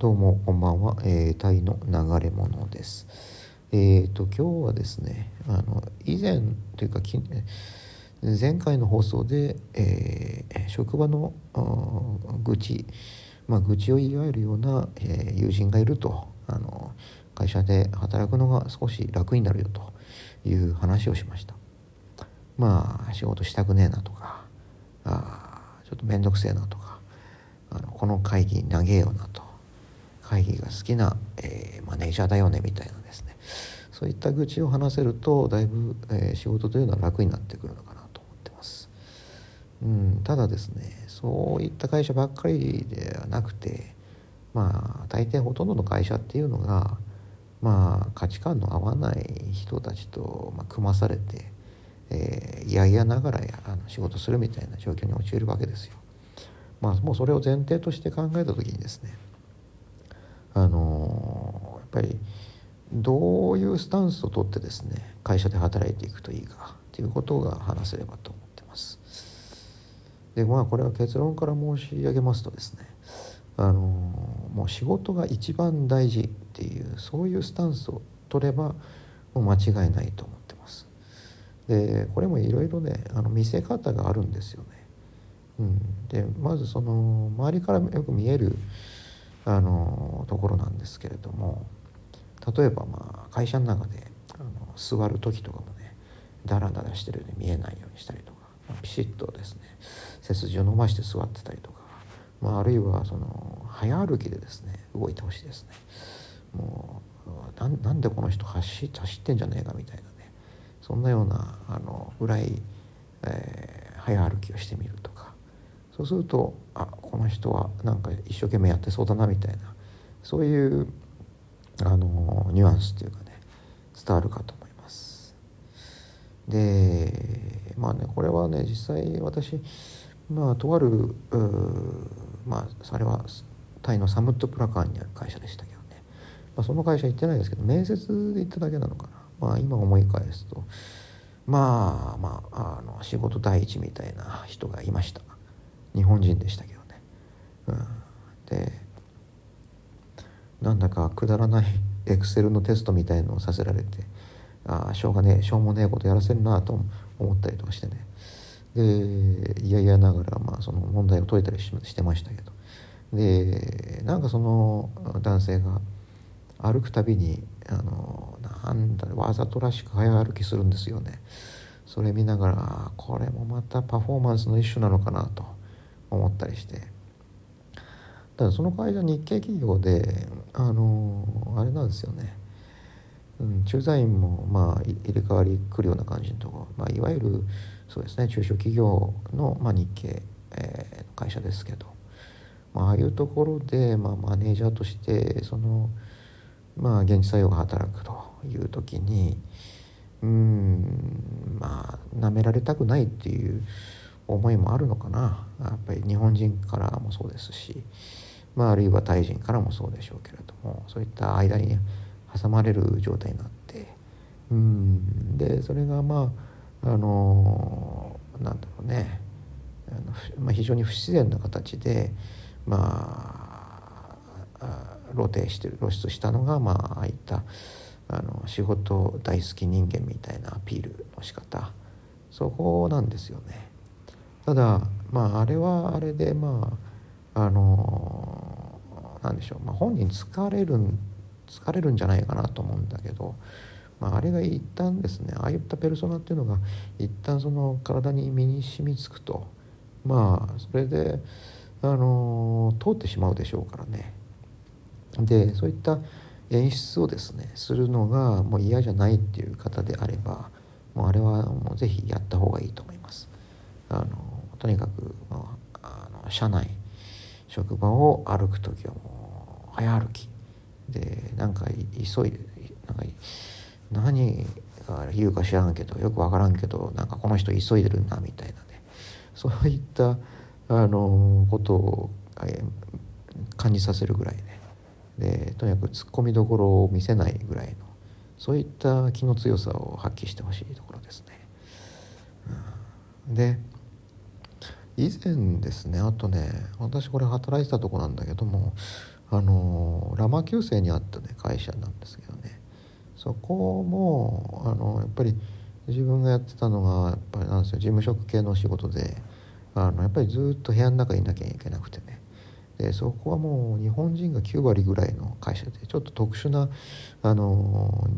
どうもこんばんは、えー、タイの流れ物です。えーと今日はですね、あの以前というか前回の放送で、えー職場の愚痴、まあ愚痴を言い合えるような、え友人がいると、あの会社で働くのが少し楽になるよという話をしました。まあ仕事したくねえなとか、あちょっと面倒くせえなとか、あのこの会議長えよなと会議が好きな、えーマネージャーだよねみたいなですねそういった愚痴を話せるとだいぶ、えー仕事というのは楽になってくるのかなと思ってます、うん、ただですねそういった会社ばっかりではなくてまあ大抵ほとんどの会社っていうのがまあ価値観の合わない人たちと、まあ、組まされて、えー、いやいやながらやあの仕事するみたいな状況に陥るわけですよ。まあ、もうそれを前提として考えた時にですねあのやっぱりどういうスタンスをとってですね会社で働いていくといいかということが話せればと思ってます。でまあこれは結論から申し上げますとですねあのもう仕事が一番大事っていうそういうスタンスを取ればもう間違いないと思ってます。でこれもいろいろねあの見せ方があるんですよね。うん、でまずその周りからよく見えるあのところなんですけれども例えばまあ会社の中であの座る時とかもねダラダラしてるように見えないようにしたりとか、まあピシッとですね背筋を伸ばして座ってたりとか、まあ、あるいはその早歩きでですね動いてほしいですね。もうなんでこの人走っ走ってんじゃねえかみたいなねそんなようなあのぐらい、えー早歩きをしてみるとかそうするとあこの人はなんか一生懸命やってそうだなみたいなそういうあのニュアンスっていうかね伝わるかと思います。でまあねこれはね実際私まあとあるまあそれはタイのサムットプラカーンにある会社でしたけどね、まあ、その会社行ってないですけど面接で行っただけなのかな、まあ、今思い返すと。まあまああの仕事第一みたいな人がいました。日本人でしたけどね、うん、でなんだかくだらないエクセルのテストみたいのをさせられてああしょうがねえしょうもねえことやらせるなと思ったりとかしてね。でいやいやながら、まあ、その問題を解いたりしてましたけど。でなんかその男性が歩くたびにあのなんだわざとらしく早歩きするんですよね。それ見ながらこれもまたパフォーマンスの一種なのかなと。思ったりして。ただその会社日系企業であのあれなんですよね、うん、駐在員もまあ入れ替わり来るような感じのとこ。ろ、まあ、いわゆるそうですね中小企業の、まあ、日系、えー会社ですけど、まあ、あいうところで、まあ、マネージャーとしてそのまあ現地採用が働くという時にうんまあ舐められたくないっていう思いもあるのかなやっぱり日本人からもそうですし、まあ、あるいはタイ人からもそうでしょうけれどもそういった間に挟まれる状態になってうんでそれがまああのなんだろうねあのまあ、非常に不自然な形でまあ露呈してる露出したのがまあああいったあの仕事大好き人間みたいなアピールの仕方そこなんですよね。ただまああれはあれでまああのなんでしょう、まあ、本人疲れるん疲れるんじゃないかなと思うんだけど、まあ、あれが一旦ですねああいったペルソナっていうのが一旦その体に身に染みつくとまあそれであの通ってしまうでしょうからね。でそういった演出をですねするのがもう嫌じゃないっていう方であればもうあれはもうぜひやった方がいいと思います。あのとにかく、まあ、あの社内職場を歩く時はもう早歩きでなんか急いでなんか何が言うか知らんけどよく分からんけどなんかこの人急いでるなみたいなねそういったあのことを感じさせるぐらいねでとにかくツッコミどころを見せないぐらいのそういった気の強さを発揮してほしいところですね。うんで以前ですねあとね私これ働いてたとこなんだけどもあのラマ旧姓にあったね会社なんですけどね。そこもあのやっぱり自分がやってたのがやっぱりなんですよ事務職系の仕事であのやっぱりずっと部屋の中にいなきゃいけなくてね。でそこはもう日本人が9割ぐらいの会社でちょっと特殊なあの、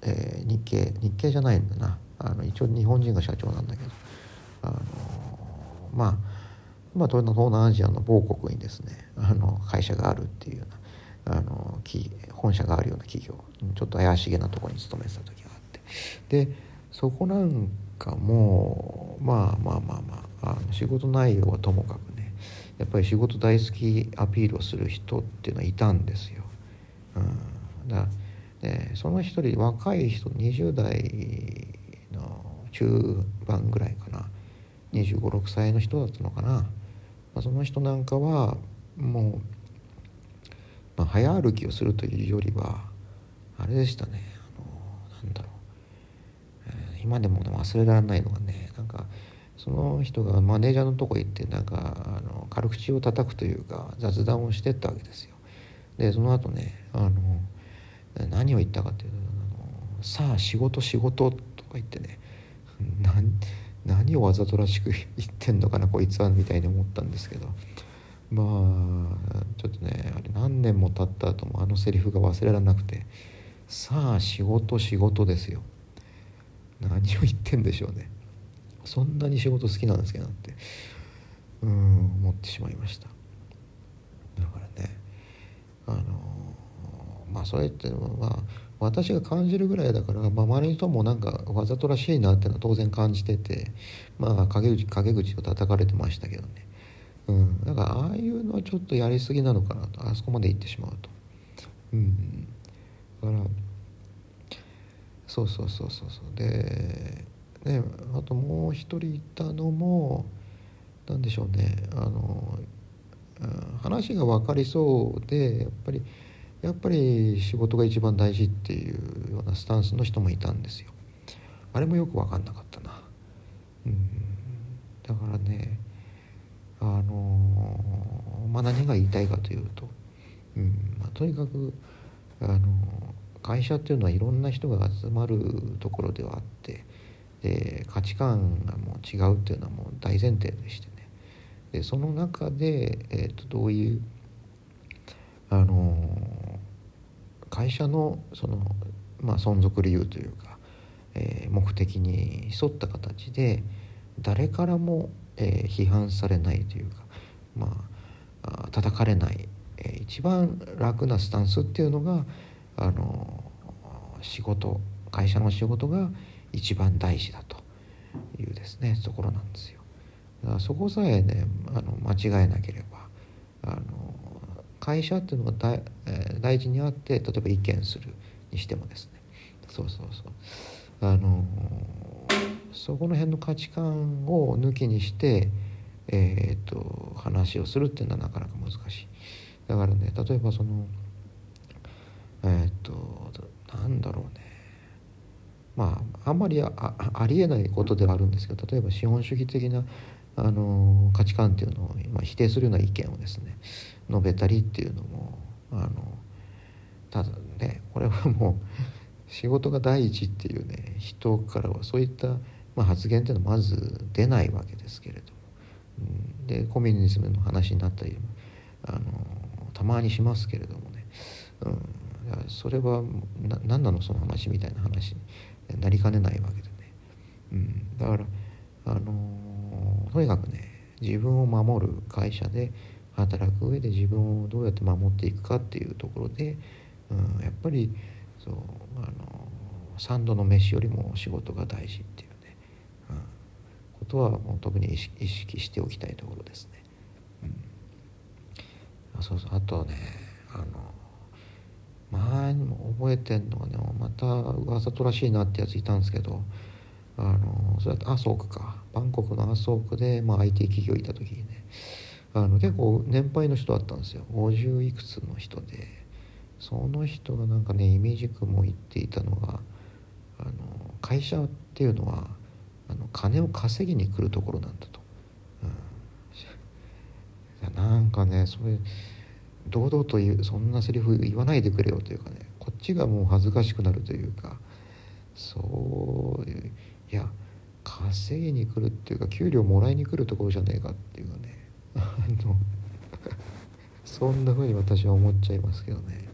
えー、日系日系じゃないんだな。あの一応日本人が社長なんだけどあのまあまあ、東南アジアの某国にですねあの会社があるっていうようなあの本社があるような企業ちょっと怪しげなところに勤めてた時があってでそこなんかもまあまあまあまああの仕事内容はともかくねやっぱり仕事大好きアピールをする人っていうのはいたんですよ。うん、だでその一人若い人20代の中盤ぐらい2 5 6歳の人だったのかな、まあ、その人なんかはもう、まあ、早歩きをするというよりはあれでしたね。あのなんだろう、えー、今でも忘れられないのがねなんかその人がマネージャーのとこ行ってなんかあの軽口を叩くというか雑談をしてったわけですよ。でその後ねあの何を言ったかというと「あのさあ仕事仕事」とか言ってね。何何をわざとらしく言ってんのかなこいつはみたいに思ったんですけど。まあちょっとねあれ何年も経った後もあのセリフが忘れられなくて。さあ仕事仕事ですよ。何を言ってんでしょうね。そんなに仕事好きなんですけどなってうん思ってしまいました。だからねあのまあそれってまあ私が感じるぐらいだから、まあ、周りの人もなんかわざとらしいなっていうのは当然感じててまあ陰口陰口を叩かれてましたけどね。うん。だからああいうのはちょっとやりすぎなのかなと。あそこまで行ってしまうと。うん。だからそうそうそうそうそう。でねあともう一人いたのも何でしょうね。あの話が分かりそうでやっぱりやっぱり仕事が一番大事っていうようなスタンスの人もいたんですよ。あれもよく分かんなかったな。うん。だからねあのまあ何が言いたいかというと、うん。まあ、とにかくあの会社っていうのはいろんな人が集まるところではあってで価値観がもう違うっていうのはもう大前提でしてね。でその中で、えーとどういうあの会社のその、まあ、存続理由というか、えー、目的に沿った形で誰からも、えー、批判されないというか、まあ、叩かれない、えー、一番楽なスタンスっていうのがあの仕事会社の仕事が一番大事だというですねところなんですよ。だからそこさえねあの間違えなければあの会社っていうのが大,、えー、大事にあって例えば意見するにしてもですね。そうそうそう。あのー、そこの辺の価値観を抜きにしてえー、っと話をするっていうのはなかなか難しい。だからね例えばそのえー、っとなんだろうね。まああんまりあありえないことではあるんですけど例えば資本主義的なあの価値観っていうのを、まあ、否定するような意見をですね述べたりっていうのもあのただねこれはもう仕事が第一っていうね人からはそういった、まあ、発言っていうのはまず出ないわけですけれども、うん、でコミュニズムの話になったりあのたまにしますけれどもね、うん、それはな何なのその話みたいな話になりかねないわけでね、うん、だからあのとにかくね自分を守る会社で働く上で自分をどうやって守っていくかっていうところで、うん、やっぱりそうあの3度の飯よりも仕事が大事っていうね、うん、ことはもう特に意識しておきたいところですね。うん、あそうそうあとねあの前にも覚えてんのがねまたわざとらしいなってやついたんですけどあのそれアソークかバンコクのアソークで、まあ、IT 企業いた時にね。あの結構年配の人だったんですよ。50いくつの人で。その人がなんかねイメージクも言っていたのがあの会社っていうのはあの金を稼ぎに来るところなんだと、うん、なんかねそれ堂々と言うそんなセリフ言わないでくれよというかね。こっちがもう恥ずかしくなるというか。そういういや稼ぎに来るっていうか給料もらいに来るところじゃねえかっていうね。あの そんな風に私は思っちゃいますけどね。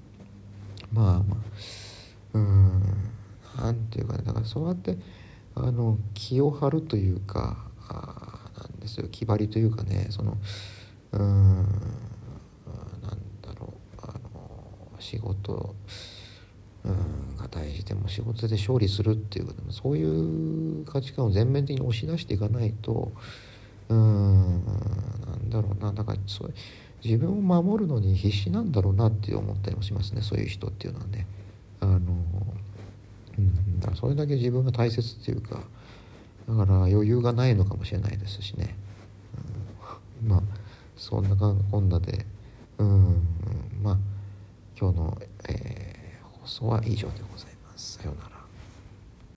まあまあうんなんていうかね。だからそうやってあの気を張るというかあなんですよ。気張りというかねそのうんなんだろう。あの仕事うんが大事でも仕事で勝利するっていうそういう価値観を全面的に押し出していかないとうんなんだろうな。だからそう自分を守るのに必死なんだろうなって思ったりもしますね。そういう人っていうのはね。あのうん、だからそれだけ自分が大切っていうかだから余裕がないのかもしれないですしね、うん、まあそんなこんなでうんまあ今日の、えー、放送は以上でございます。さようなら。